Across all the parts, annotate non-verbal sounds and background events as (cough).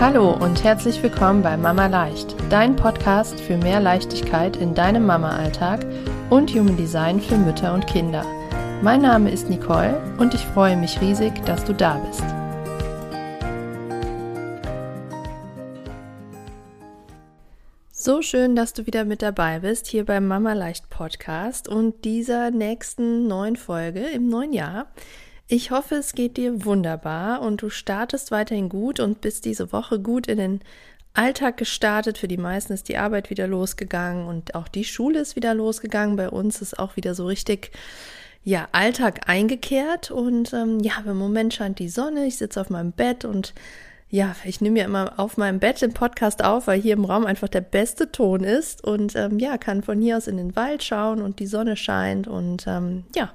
Hallo und herzlich willkommen bei Mama Leicht, dein Podcast für mehr Leichtigkeit in deinem Mama-Alltag und Human Design für Mütter und Kinder. Mein Name ist Nicole und ich freue mich riesig, dass du da bist. So schön, dass du wieder mit dabei bist hier beim Mama Leicht Podcast und dieser nächsten neuen Folge im neuen Jahr. Ich hoffe, es geht dir wunderbar und du startest weiterhin gut und bist diese Woche gut in den Alltag gestartet. Für die meisten ist die Arbeit wieder losgegangen und auch die Schule ist wieder losgegangen. Bei uns ist auch wieder so richtig ja, Alltag eingekehrt und ähm, ja, im Moment scheint die Sonne, ich sitze auf meinem Bett und ja, ich nehme ja immer auf meinem Bett den Podcast auf, weil hier im Raum einfach der beste Ton ist und ähm, ja, kann von hier aus in den Wald schauen und die Sonne scheint und ähm, ja,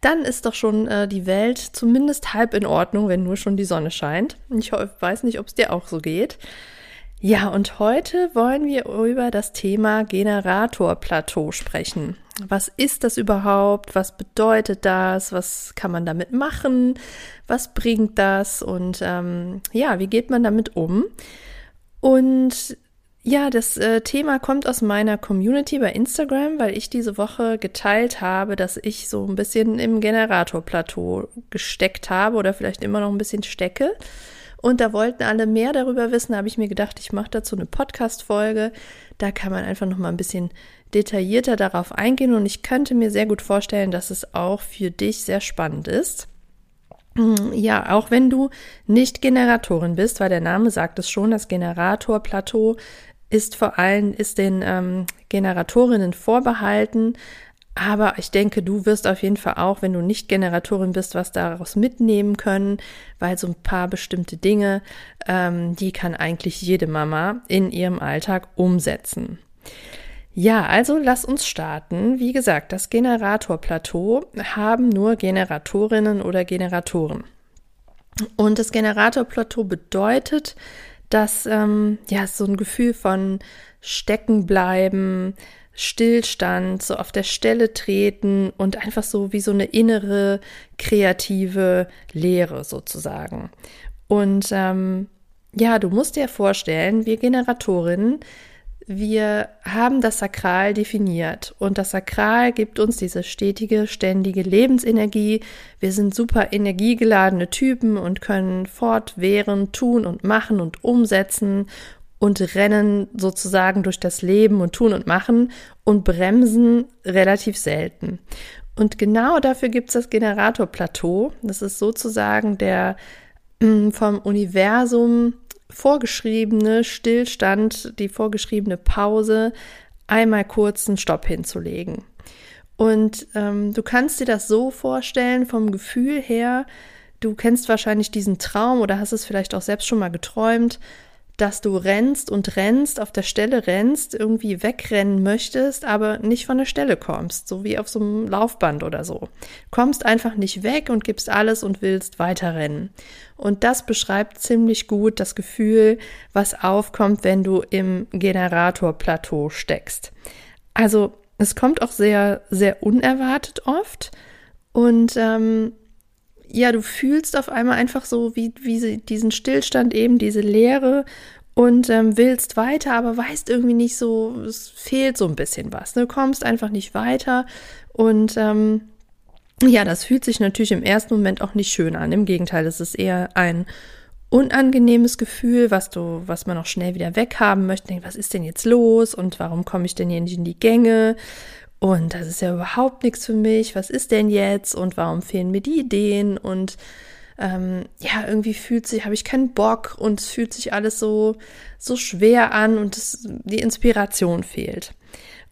dann ist doch schon äh, die Welt zumindest halb in Ordnung, wenn nur schon die Sonne scheint. Ich weiß nicht, ob es dir auch so geht. Ja, und heute wollen wir über das Thema Generatorplateau sprechen. Was ist das überhaupt? Was bedeutet das? Was kann man damit machen? Was bringt das? Und ähm, ja, wie geht man damit um? Und ja, das äh, Thema kommt aus meiner Community bei Instagram, weil ich diese Woche geteilt habe, dass ich so ein bisschen im Generatorplateau gesteckt habe oder vielleicht immer noch ein bisschen stecke. Und da wollten alle mehr darüber wissen, da habe ich mir gedacht, ich mache dazu eine Podcast-Folge. Da kann man einfach noch mal ein bisschen detaillierter darauf eingehen und ich könnte mir sehr gut vorstellen, dass es auch für dich sehr spannend ist. Mm, ja, auch wenn du nicht Generatorin bist, weil der Name sagt es schon, das Generatorplateau ist vor allem, ist den ähm, Generatorinnen vorbehalten. Aber ich denke, du wirst auf jeden Fall auch, wenn du nicht Generatorin bist, was daraus mitnehmen können, weil so ein paar bestimmte Dinge, ähm, die kann eigentlich jede Mama in ihrem Alltag umsetzen. Ja, also lass uns starten. Wie gesagt, das Generatorplateau haben nur Generatorinnen oder Generatoren. Und das Generatorplateau bedeutet, dass ähm, ja so ein Gefühl von Steckenbleiben, Stillstand, so auf der Stelle treten und einfach so wie so eine innere kreative Leere sozusagen. Und ähm, ja, du musst dir vorstellen, wir Generatorinnen, wir haben das Sakral definiert und das Sakral gibt uns diese stetige, ständige Lebensenergie. Wir sind super energiegeladene Typen und können fortwährend tun und machen und umsetzen und rennen sozusagen durch das Leben und tun und machen und bremsen relativ selten. Und genau dafür gibt es das Generatorplateau. Das ist sozusagen der mm, vom Universum vorgeschriebene Stillstand, die vorgeschriebene Pause, einmal kurz einen Stopp hinzulegen. Und ähm, du kannst dir das so vorstellen, vom Gefühl her, du kennst wahrscheinlich diesen Traum oder hast es vielleicht auch selbst schon mal geträumt, dass du rennst und rennst, auf der Stelle rennst, irgendwie wegrennen möchtest, aber nicht von der Stelle kommst, so wie auf so einem Laufband oder so. Kommst einfach nicht weg und gibst alles und willst weiterrennen. Und das beschreibt ziemlich gut das Gefühl, was aufkommt, wenn du im Generatorplateau steckst. Also es kommt auch sehr, sehr unerwartet oft und ähm, ja, du fühlst auf einmal einfach so wie, wie diesen Stillstand eben, diese Leere und ähm, willst weiter, aber weißt irgendwie nicht so, es fehlt so ein bisschen was. Ne? Du kommst einfach nicht weiter und ähm, ja, das fühlt sich natürlich im ersten Moment auch nicht schön an. Im Gegenteil, es ist eher ein unangenehmes Gefühl, was du, was man auch schnell wieder weghaben möchte. Denk, was ist denn jetzt los und warum komme ich denn hier nicht in die Gänge? Und das ist ja überhaupt nichts für mich. Was ist denn jetzt? Und warum fehlen mir die Ideen? Und ähm, ja, irgendwie fühlt sich, habe ich keinen Bock und es fühlt sich alles so, so schwer an und es, die Inspiration fehlt.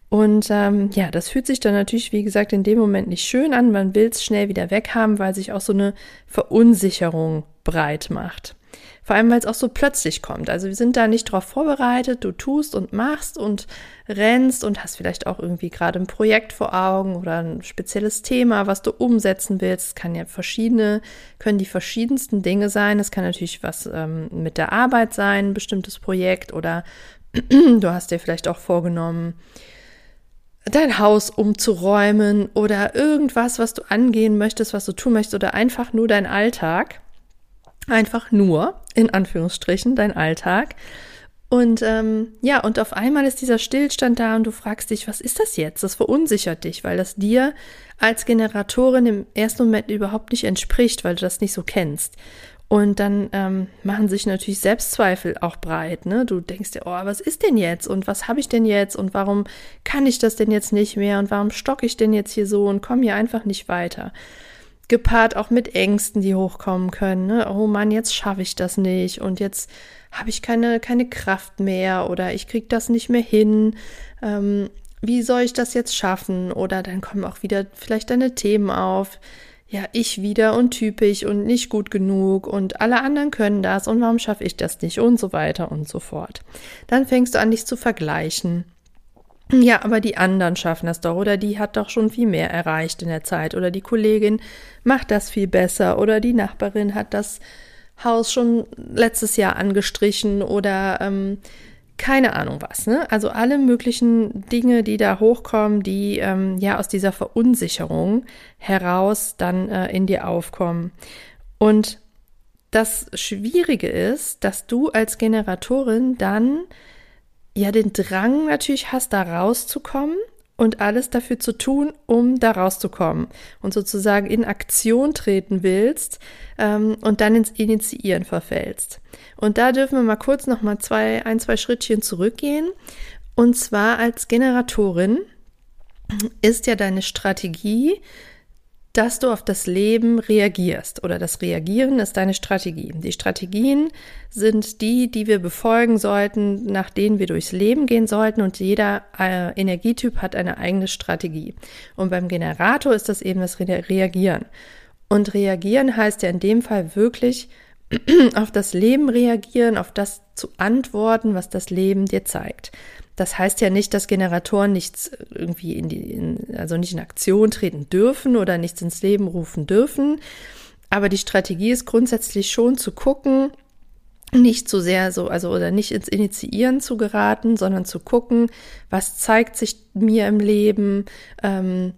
Und ähm, ja, das fühlt sich dann natürlich, wie gesagt, in dem Moment nicht schön an. Man will es schnell wieder weghaben, weil sich auch so eine Verunsicherung breit macht. Vor allem, weil es auch so plötzlich kommt. Also wir sind da nicht drauf vorbereitet. Du tust und machst und rennst und hast vielleicht auch irgendwie gerade ein Projekt vor Augen oder ein spezielles Thema, was du umsetzen willst. Es kann ja verschiedene, können die verschiedensten Dinge sein. Es kann natürlich was ähm, mit der Arbeit sein, ein bestimmtes Projekt oder (clears throat) du hast dir vielleicht auch vorgenommen, dein Haus umzuräumen oder irgendwas, was du angehen möchtest, was du tun möchtest oder einfach nur dein Alltag. Einfach nur. in Anführungsstrichen, dein Alltag. Und ähm, ja, und auf einmal ist dieser Stillstand da und du fragst dich, was ist das jetzt? Das verunsichert dich, weil das dir als Generatorin im ersten Moment überhaupt nicht entspricht, weil du das nicht so kennst. Und dann ähm, machen sich natürlich Selbstzweifel auch breit. Ne? Du denkst dir, oh, was ist denn jetzt? Und was habe ich denn jetzt? Und warum kann ich das denn jetzt nicht mehr? Und warum stocke ich denn jetzt hier so und komme hier einfach nicht weiter? Gepaart auch mit Ängsten, die hochkommen können. Ne? Oh Mann, jetzt schaffe ich das nicht. Und jetzt habe ich keine, keine Kraft mehr oder ich kriege das nicht mehr hin. Ähm, wie soll ich das jetzt schaffen? Oder dann kommen auch wieder vielleicht deine Themen auf ja, ich wieder und typisch und nicht gut genug und alle anderen können das und warum schaffe ich das nicht und so weiter und so fort. Dann fängst du an, dich zu vergleichen. Ja, aber die anderen schaffen das doch oder die hat doch schon viel mehr erreicht in der Zeit oder die Kollegin macht das viel besser oder die Nachbarin hat das Haus schon letztes Jahr angestrichen oder ähm, keine Ahnung was, ne? Also alle möglichen Dinge, die da hochkommen, die ähm, ja aus dieser Verunsicherung heraus dann äh, in dir aufkommen. Und das Schwierige ist, dass du als Generatorin dann ja den Drang natürlich hast, da rauszukommen und alles dafür zu tun, um da rauszukommen und sozusagen in Aktion treten willst ähm, und dann ins Initiieren verfällst. Und da dürfen wir mal kurz noch mal zwei, ein, zwei Schrittchen zurückgehen. Und zwar als Generatorin ist ja deine Strategie, dass du auf das Leben reagierst oder das Reagieren ist deine Strategie. Die Strategien sind die, die wir befolgen sollten, nach denen wir durchs Leben gehen sollten und jeder äh, Energietyp hat eine eigene Strategie. Und beim Generator ist das eben das Re Reagieren. Und reagieren heißt ja in dem Fall wirklich (clears throat) auf das Leben reagieren, auf das zu antworten, was das Leben dir zeigt. Das heißt ja nicht, dass Generatoren nichts irgendwie in die, in, also nicht in Aktion treten dürfen oder nichts ins Leben rufen dürfen. Aber die Strategie ist grundsätzlich schon zu gucken, nicht zu sehr so, also oder nicht ins Initiieren zu geraten, sondern zu gucken, was zeigt sich mir im Leben, ähm,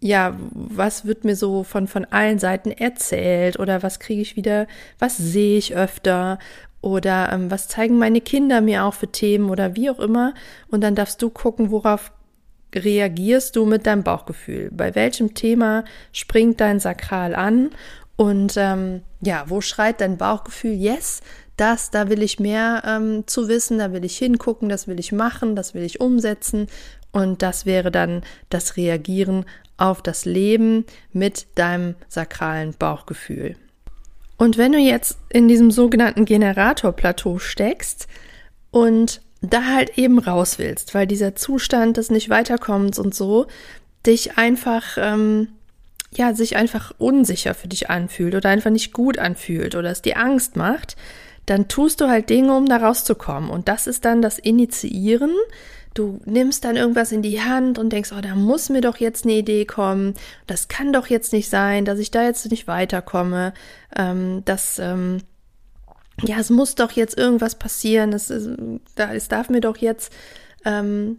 ja, was wird mir so von, von allen Seiten erzählt oder was kriege ich wieder, was sehe ich öfter oder ähm, was zeigen meine Kinder mir auch für Themen oder wie auch immer. Und dann darfst du gucken, worauf reagierst du mit deinem Bauchgefühl? Bei welchem Thema springt dein Sakral an? Und ähm, ja, wo schreit dein Bauchgefühl? Yes, das, da will ich mehr ähm, zu wissen, da will ich hingucken, das will ich machen, das will ich umsetzen. Und das wäre dann das Reagieren auf das Leben mit deinem sakralen Bauchgefühl. Und wenn du jetzt in diesem sogenannten Generatorplateau steckst und da halt eben raus willst, weil dieser Zustand des nicht weiterkommens und so dich einfach, ähm, ja, sich einfach unsicher für dich anfühlt oder einfach nicht gut anfühlt oder es dir Angst macht, dann tust du halt Dinge, um da rauszukommen. Und das ist dann das Initiieren, Du nimmst dann irgendwas in die Hand und denkst, oh, da muss mir doch jetzt eine Idee kommen. Das kann doch jetzt nicht sein, dass ich da jetzt nicht weiterkomme. Ähm, das, ähm, ja, es muss doch jetzt irgendwas passieren. Es, es darf mir doch jetzt, ähm,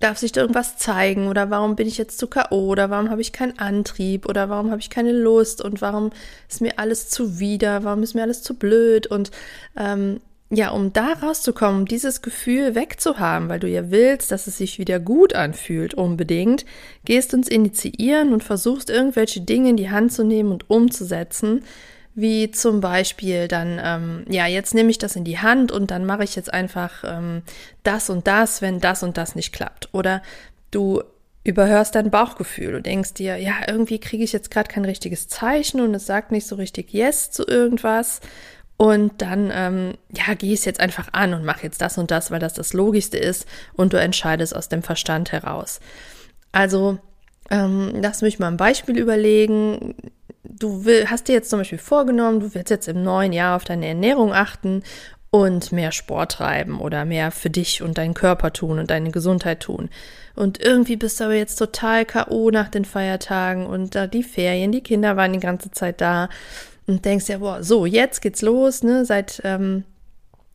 darf sich da irgendwas zeigen oder warum bin ich jetzt zu K.O. oder warum habe ich keinen Antrieb oder warum habe ich keine Lust und warum ist mir alles zuwider, warum ist mir alles zu blöd und ähm, ja, um da rauszukommen, dieses Gefühl wegzuhaben, weil du ja willst, dass es sich wieder gut anfühlt, unbedingt, gehst ins Initiieren und versuchst irgendwelche Dinge in die Hand zu nehmen und umzusetzen, wie zum Beispiel dann, ähm, ja, jetzt nehme ich das in die Hand und dann mache ich jetzt einfach ähm, das und das, wenn das und das nicht klappt. Oder du überhörst dein Bauchgefühl. Du denkst dir, ja, irgendwie kriege ich jetzt gerade kein richtiges Zeichen und es sagt nicht so richtig Yes zu irgendwas. Und dann, ähm, ja, geh es jetzt einfach an und mach jetzt das und das, weil das das Logischste ist und du entscheidest aus dem Verstand heraus. Also, ähm, lass mich mal ein Beispiel überlegen. Du will, hast dir jetzt zum Beispiel vorgenommen, du willst jetzt im neuen Jahr auf deine Ernährung achten und mehr Sport treiben oder mehr für dich und deinen Körper tun und deine Gesundheit tun. Und irgendwie bist du aber jetzt total K.O. nach den Feiertagen und da die Ferien, die Kinder waren die ganze Zeit da und denkst ja, boah, so, jetzt geht's los, ne? Seit ähm,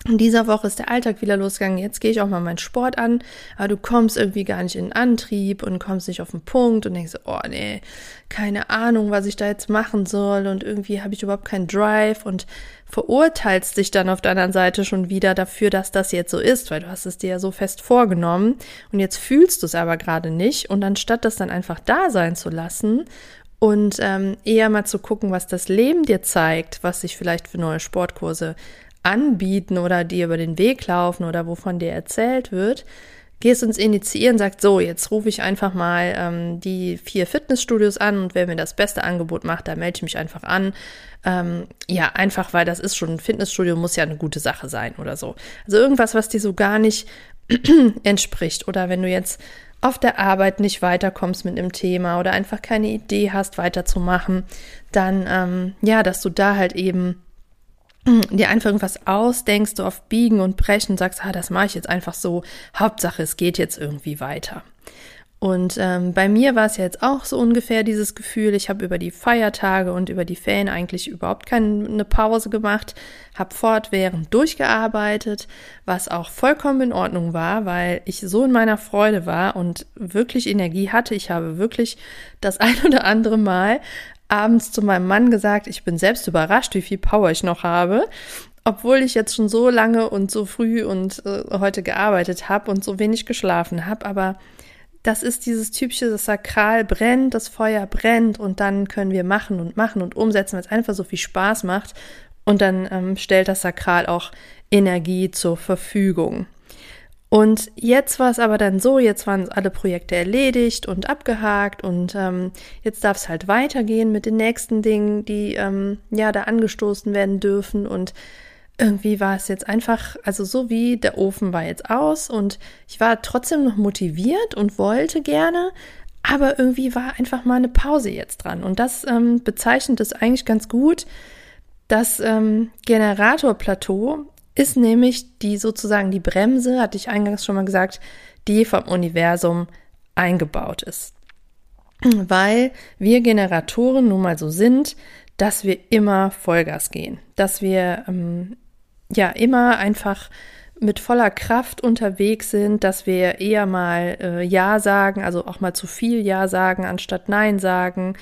dieser Woche ist der Alltag wieder losgegangen. Jetzt gehe ich auch mal meinen Sport an, aber du kommst irgendwie gar nicht in Antrieb und kommst nicht auf den Punkt und denkst, oh nee, keine Ahnung, was ich da jetzt machen soll und irgendwie habe ich überhaupt keinen Drive und verurteilst dich dann auf der anderen Seite schon wieder dafür, dass das jetzt so ist, weil du hast es dir ja so fest vorgenommen und jetzt fühlst du es aber gerade nicht und anstatt das dann einfach da sein zu lassen und ähm, eher mal zu gucken, was das Leben dir zeigt, was sich vielleicht für neue Sportkurse anbieten oder dir über den Weg laufen oder wovon dir erzählt wird, gehst uns initiieren, sagst so, jetzt rufe ich einfach mal ähm, die vier Fitnessstudios an und wer mir das beste Angebot macht, da melde ich mich einfach an. Ähm, ja, einfach, weil das ist schon ein Fitnessstudio, muss ja eine gute Sache sein oder so. Also irgendwas, was dir so gar nicht (clears throat) entspricht. Oder wenn du jetzt auf der Arbeit nicht weiterkommst mit einem Thema oder einfach keine Idee hast, weiterzumachen, dann ähm, ja, dass du da halt eben dir einfach irgendwas ausdenkst, du auf Biegen und Brechen sagst, ah, das mache ich jetzt einfach so. Hauptsache, es geht jetzt irgendwie weiter. Und ähm, bei mir war es ja jetzt auch so ungefähr dieses Gefühl, ich habe über die Feiertage und über die Ferien eigentlich überhaupt keine Pause gemacht, habe fortwährend durchgearbeitet, was auch vollkommen in Ordnung war, weil ich so in meiner Freude war und wirklich Energie hatte. Ich habe wirklich das (laughs) ein oder andere Mal abends zu meinem Mann gesagt, ich bin selbst überrascht, wie viel Power ich noch habe. Obwohl ich jetzt schon so lange und so früh und äh, heute gearbeitet habe und so wenig geschlafen habe, aber das ist dieses typische, das Sakral brennt, das Feuer brennt und dann können wir machen und machen und umsetzen, weil es einfach so viel Spaß macht und dann ähm, stellt das Sakral auch Energie zur Verfügung. Und jetzt war es aber dann so, jetzt waren alle Projekte erledigt und abgehakt und ähm, jetzt darf es halt weitergehen mit den nächsten Dingen, die ähm, ja da angestoßen werden dürfen und irgendwie war es jetzt einfach, also so wie der Ofen war jetzt aus und ich war trotzdem noch motiviert und wollte gerne, aber irgendwie war einfach mal eine Pause jetzt dran und das ähm, bezeichnet es eigentlich ganz gut. Das ähm, Generatorplateau ist nämlich die sozusagen die Bremse, hatte ich eingangs schon mal gesagt, die vom Universum eingebaut ist. Weil wir Generatoren nun mal so sind, dass wir immer Vollgas gehen, dass wir ähm, ja immer einfach mit voller Kraft unterwegs sind, dass wir eher mal äh, Ja sagen, also auch mal zu viel Ja sagen, anstatt Nein sagen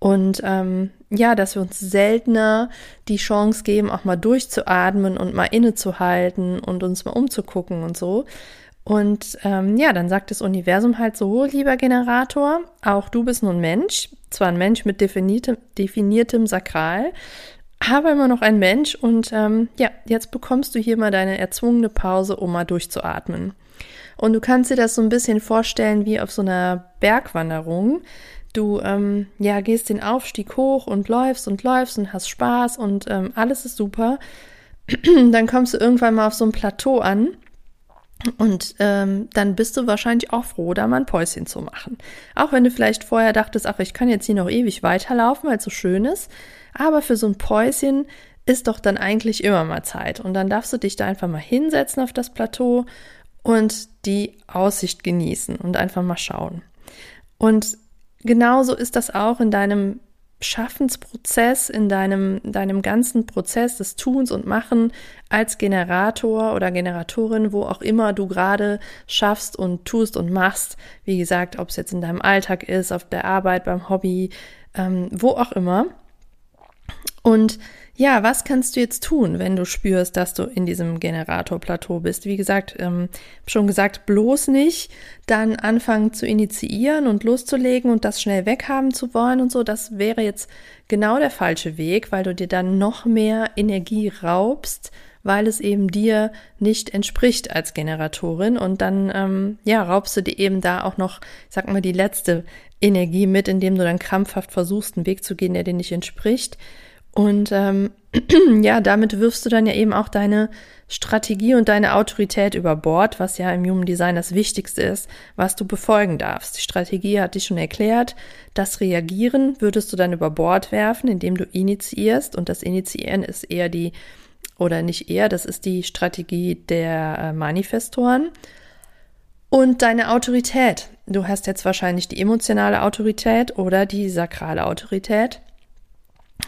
und ähm, ja, dass wir uns seltener die Chance geben, auch mal durchzuatmen und mal innezuhalten und uns mal umzugucken und so. Und ähm, ja, dann sagt das Universum halt so, lieber Generator, auch du bist nun Mensch, zwar ein Mensch mit definiertem, definiertem Sakral, aber immer noch ein Mensch und ähm, ja, jetzt bekommst du hier mal deine erzwungene Pause, um mal durchzuatmen. Und du kannst dir das so ein bisschen vorstellen wie auf so einer Bergwanderung. Du ähm, ja gehst den Aufstieg hoch und läufst und läufst und hast Spaß und ähm, alles ist super. (clears throat) dann kommst du irgendwann mal auf so ein Plateau an und ähm, dann bist du wahrscheinlich auch froh, da mal ein Päuschen zu machen. Auch wenn du vielleicht vorher dachtest, ach, ich kann jetzt hier noch ewig weiterlaufen, weil es so schön ist. Aber für so ein Päuschen ist doch dann eigentlich immer mal Zeit. Und dann darfst du dich da einfach mal hinsetzen auf das Plateau und die Aussicht genießen und einfach mal schauen. Und genauso ist das auch in deinem Schaffensprozess, in deinem, deinem ganzen Prozess des Tuns und Machen als Generator oder Generatorin, wo auch immer du gerade schaffst und tust und machst. Wie gesagt, ob es jetzt in deinem Alltag ist, auf der Arbeit, beim Hobby, ähm, wo auch immer. Und ja, was kannst du jetzt tun, wenn du spürst, dass du in diesem Generatorplateau bist? Wie gesagt, ähm, schon gesagt, bloß nicht dann anfangen zu initiieren und loszulegen und das schnell weghaben zu wollen und so. Das wäre jetzt genau der falsche Weg, weil du dir dann noch mehr Energie raubst, weil es eben dir nicht entspricht als Generatorin und dann ähm, ja raubst du dir eben da auch noch, sag mal, die letzte Energie mit, indem du dann krampfhaft versuchst, einen Weg zu gehen, der dir nicht entspricht. Und ähm, (clears throat) ja, damit wirfst du dann ja eben auch deine Strategie und deine Autorität über Bord, was ja im Human Design das Wichtigste ist, was du befolgen darfst. Die Strategie hat dich schon erklärt. Das Reagieren würdest du dann über Bord werfen, indem du initiierst. Und das Initiieren ist eher die, oder nicht eher, das ist die Strategie der äh, Manifestoren. Und deine Autorität. Du hast jetzt wahrscheinlich die emotionale Autorität oder die sakrale Autorität.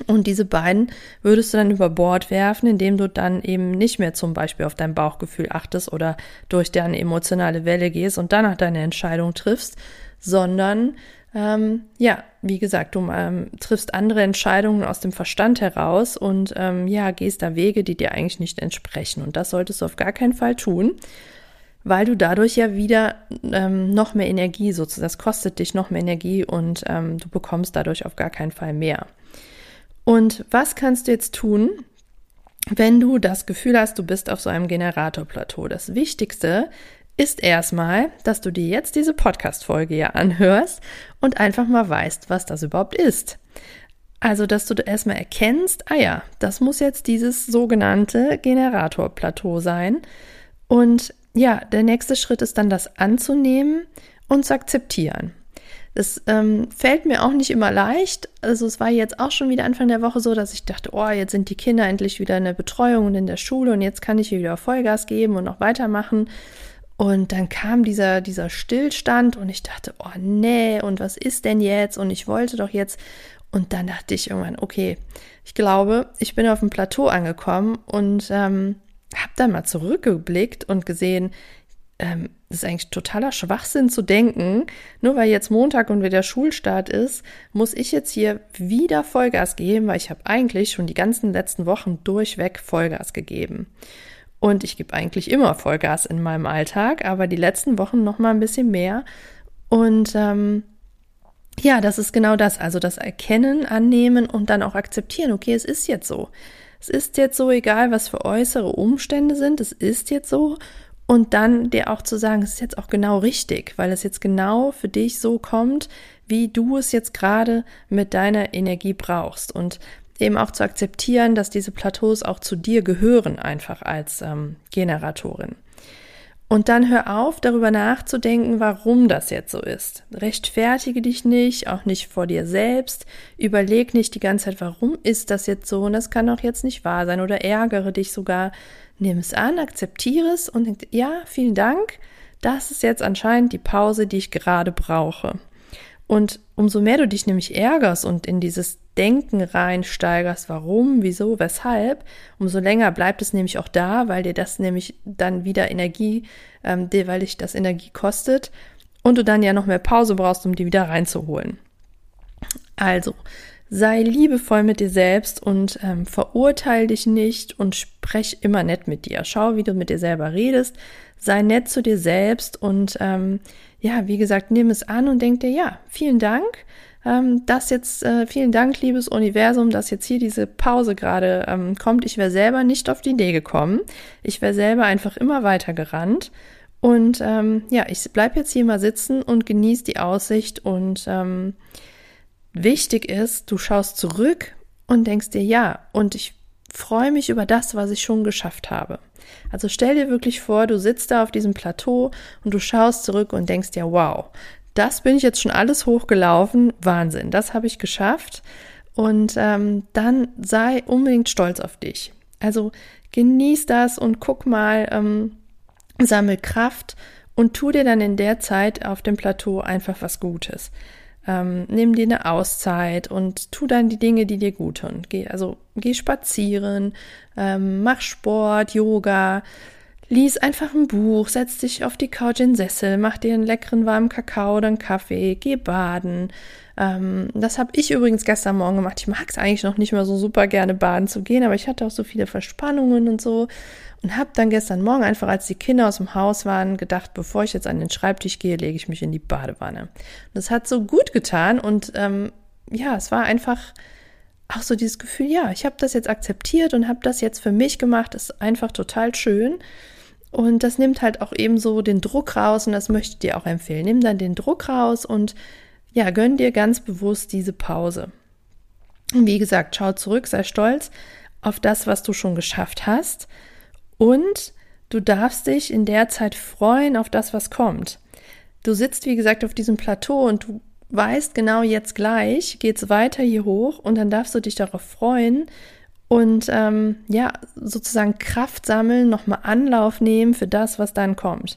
Und diese beiden würdest du dann über Bord werfen, indem du dann eben nicht mehr zum Beispiel auf dein Bauchgefühl achtest oder durch deine emotionale Welle gehst und danach deine Entscheidung triffst, sondern ähm, ja, wie gesagt, du ähm, triffst andere Entscheidungen aus dem Verstand heraus und ähm, ja, gehst da Wege, die dir eigentlich nicht entsprechen. Und das solltest du auf gar keinen Fall tun, weil du dadurch ja wieder ähm, noch mehr Energie sozusagen, das kostet dich noch mehr Energie und ähm, du bekommst dadurch auf gar keinen Fall mehr. Und was kannst du jetzt tun, wenn du das Gefühl hast, du bist auf so einem Generatorplateau? Das Wichtigste ist erstmal, dass du dir jetzt diese Podcast-Folge ja anhörst und einfach mal weißt, was das überhaupt ist. Also, dass du erstmal erkennst, ah ja, das muss jetzt dieses sogenannte Generatorplateau sein. Und ja, der nächste Schritt ist dann, das anzunehmen und zu akzeptieren. Das ähm, fällt mir auch nicht immer leicht. Also es war jetzt auch schon wieder Anfang der Woche so, dass ich dachte, oh, jetzt sind die Kinder endlich wieder in der Betreuung und in der Schule und jetzt kann ich hier wieder Vollgas geben und noch weitermachen. Und dann kam dieser, dieser Stillstand und ich dachte, oh nee, und was ist denn jetzt? Und ich wollte doch jetzt. Und dann dachte ich irgendwann, okay, ich glaube, ich bin auf dem Plateau angekommen und ähm, habe dann mal zurückgeblickt und gesehen, ähm, das ist eigentlich totaler Schwachsinn zu denken, nur weil jetzt Montag und wieder Schulstart ist, muss ich jetzt hier wieder Vollgas geben, weil ich habe eigentlich schon die ganzen letzten Wochen durchweg Vollgas gegeben. Und ich gebe eigentlich immer Vollgas in meinem Alltag, aber die letzten Wochen noch mal ein bisschen mehr. Und ähm, ja, das ist genau das. Also das Erkennen, Annehmen und dann auch akzeptieren. Okay, es ist jetzt so. Es ist jetzt so, egal was für äußere Umstände sind. Es ist jetzt so. Und dann dir auch zu sagen, es ist jetzt auch genau richtig, weil es jetzt genau für dich so kommt, wie du es jetzt gerade mit deiner Energie brauchst. Und eben auch zu akzeptieren, dass diese Plateaus auch zu dir gehören, einfach als ähm, Generatorin. Und dann hör auf, darüber nachzudenken, warum das jetzt so ist. Rechtfertige dich nicht, auch nicht vor dir selbst. Überleg nicht die ganze Zeit, warum ist das jetzt so und das kann doch jetzt nicht wahr sein oder ärgere dich sogar. Nimm es an, akzeptiere es und denk, ja, vielen Dank. Das ist jetzt anscheinend die Pause, die ich gerade brauche. Und umso mehr du dich nämlich ärgerst und in dieses Denken reinsteigerst, warum, wieso, weshalb, umso länger bleibt es nämlich auch da, weil dir das nämlich dann wieder Energie, ähm, dir, weil dich das Energie kostet und du dann ja noch mehr Pause brauchst, um die wieder reinzuholen. Also, sei liebevoll mit dir selbst und ähm, verurteile dich nicht und sprech immer nett mit dir. Schau, wie du mit dir selber redest, sei nett zu dir selbst und ähm, ja, wie gesagt, nimm es an und denk dir, ja, vielen Dank ähm, dass jetzt, äh, vielen Dank, liebes Universum, dass jetzt hier diese Pause gerade ähm, kommt. Ich wäre selber nicht auf die Idee gekommen. Ich wäre selber einfach immer weiter gerannt. Und ähm, ja, ich bleib jetzt hier mal sitzen und genieße die Aussicht. Und ähm, wichtig ist, du schaust zurück und denkst dir, ja, und ich freue mich über das, was ich schon geschafft habe. Also stell dir wirklich vor, du sitzt da auf diesem Plateau und du schaust zurück und denkst dir, wow, das bin ich jetzt schon alles hochgelaufen. Wahnsinn, das habe ich geschafft. Und ähm, dann sei unbedingt stolz auf dich. Also genieß das und guck mal, ähm, sammel Kraft und tu dir dann in der Zeit auf dem Plateau einfach was Gutes. Ähm, nimm dir eine Auszeit und tu dann die Dinge, die dir gut tun. Geh, also geh spazieren, ähm, mach Sport, Yoga, Lies einfach ein Buch, setz dich auf die Couch in den Sessel, mach dir einen leckeren warmen Kakao oder einen Kaffee, geh baden. Ähm, das habe ich übrigens gestern Morgen gemacht. Ich mag es eigentlich noch nicht mehr so super gerne baden zu gehen, aber ich hatte auch so viele Verspannungen und so und habe dann gestern Morgen einfach, als die Kinder aus dem Haus waren, gedacht, bevor ich jetzt an den Schreibtisch gehe, lege ich mich in die Badewanne. Und das hat so gut getan und ähm, ja, es war einfach auch so dieses Gefühl, ja, ich habe das jetzt akzeptiert und habe das jetzt für mich gemacht. Ist einfach total schön. Und das nimmt halt auch eben so den Druck raus und das möchte ich dir auch empfehlen. Nimm dann den Druck raus und ja, gönn dir ganz bewusst diese Pause. Und wie gesagt, schau zurück, sei stolz auf das, was du schon geschafft hast und du darfst dich in der Zeit freuen auf das, was kommt. Du sitzt, wie gesagt, auf diesem Plateau und du weißt genau jetzt gleich, geht's weiter hier hoch und dann darfst du dich darauf freuen, und ähm, ja, sozusagen Kraft sammeln, nochmal Anlauf nehmen für das, was dann kommt.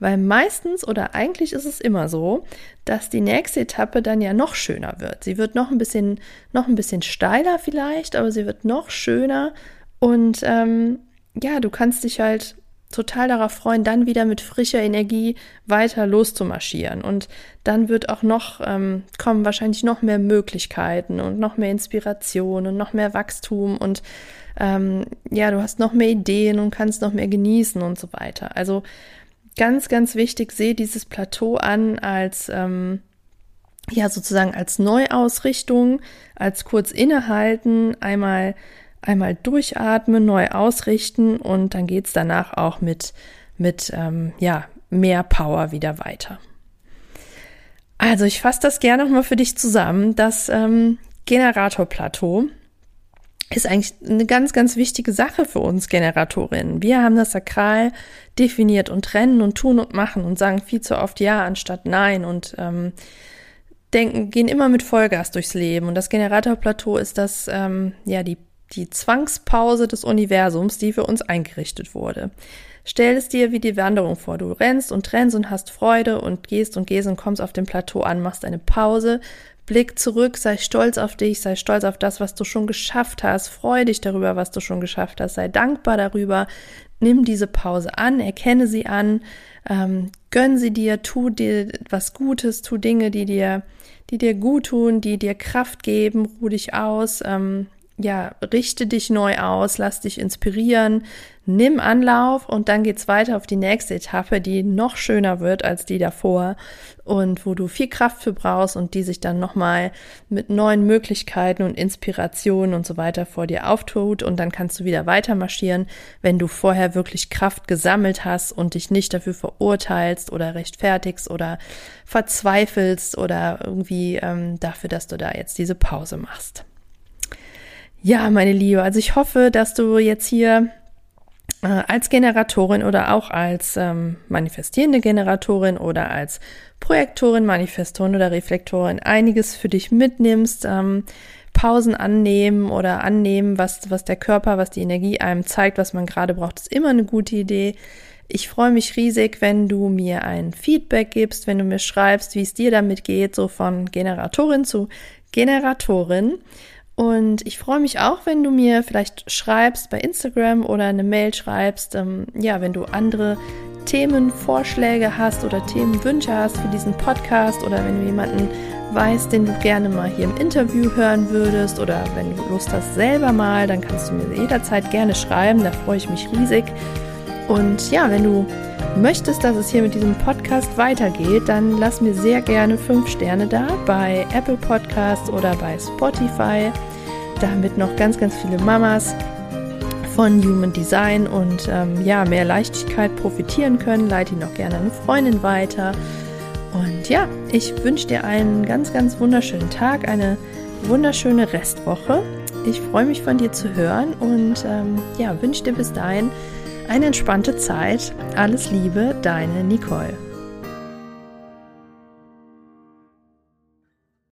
Weil meistens oder eigentlich ist es immer so, dass die nächste Etappe dann ja noch schöner wird. Sie wird noch ein bisschen, noch ein bisschen steiler vielleicht, aber sie wird noch schöner. Und ähm, ja, du kannst dich halt total darauf freuen, dann wieder mit frischer Energie weiter loszumarschieren. Und dann wird auch noch ähm, kommen wahrscheinlich noch mehr Möglichkeiten und noch mehr Inspiration und noch mehr Wachstum und ähm, ja, du hast noch mehr Ideen und kannst noch mehr genießen und so weiter. Also ganz, ganz wichtig, sehe dieses Plateau an als ähm, ja sozusagen als Neuausrichtung, als kurz innehalten, einmal einmal durchatmen, neu ausrichten und dann geht's danach auch mit, mit ähm, ja, mehr Power wieder weiter. Also ich fasse das gerne nochmal für dich zusammen. Das ähm, Generatorplateau ist eigentlich eine ganz, ganz wichtige Sache für uns Generatorinnen. Wir haben das Sakral definiert und trennen und tun und machen und sagen viel zu oft Ja anstatt Nein und ähm, denken, gehen immer mit Vollgas durchs Leben. Und das Generatorplateau ist das, ähm, ja, die die Zwangspause des Universums, die für uns eingerichtet wurde. Stell es dir wie die Wanderung vor. Du rennst und rennst und hast Freude und gehst und gehst und kommst auf dem Plateau an, machst eine Pause, blick zurück, sei stolz auf dich, sei stolz auf das, was du schon geschafft hast, freu dich darüber, was du schon geschafft hast, sei dankbar darüber, nimm diese Pause an, erkenne sie an, ähm, gönn sie dir, tu dir was Gutes, tu Dinge, die dir, die dir gut tun, die dir Kraft geben, ruh dich aus, ähm, ja, richte dich neu aus, lass dich inspirieren, nimm Anlauf und dann geht's weiter auf die nächste Etappe, die noch schöner wird als die davor und wo du viel Kraft für brauchst und die sich dann nochmal mit neuen Möglichkeiten und Inspirationen und so weiter vor dir auftut und dann kannst du wieder weiter marschieren, wenn du vorher wirklich Kraft gesammelt hast und dich nicht dafür verurteilst oder rechtfertigst oder verzweifelst oder irgendwie ähm, dafür, dass du da jetzt diese Pause machst. Ja, meine Liebe, also ich hoffe, dass du jetzt hier äh, als Generatorin oder auch als ähm, manifestierende Generatorin oder als Projektorin, Manifestorin oder Reflektorin einiges für dich mitnimmst. Ähm, Pausen annehmen oder annehmen, was, was der Körper, was die Energie einem zeigt, was man gerade braucht, ist immer eine gute Idee. Ich freue mich riesig, wenn du mir ein Feedback gibst, wenn du mir schreibst, wie es dir damit geht, so von Generatorin zu Generatorin. Und ich freue mich auch, wenn du mir vielleicht schreibst bei Instagram oder eine Mail schreibst, ähm, ja, wenn du andere Themenvorschläge hast oder Themenwünsche hast für diesen Podcast oder wenn du jemanden weißt, den du gerne mal hier im Interview hören würdest oder wenn du Lust hast selber mal, dann kannst du mir jederzeit gerne schreiben, da freue ich mich riesig. Und ja, wenn du möchtest, dass es hier mit diesem Podcast weitergeht, dann lass mir sehr gerne fünf Sterne da bei Apple Podcasts oder bei Spotify, damit noch ganz, ganz viele Mamas von Human Design und ähm, ja, mehr Leichtigkeit profitieren können. Leite ihn noch gerne an eine Freundin weiter. Und ja, ich wünsche dir einen ganz, ganz wunderschönen Tag, eine wunderschöne Restwoche. Ich freue mich von dir zu hören und ähm, ja, wünsche dir bis dahin eine entspannte Zeit. Alles Liebe, deine Nicole.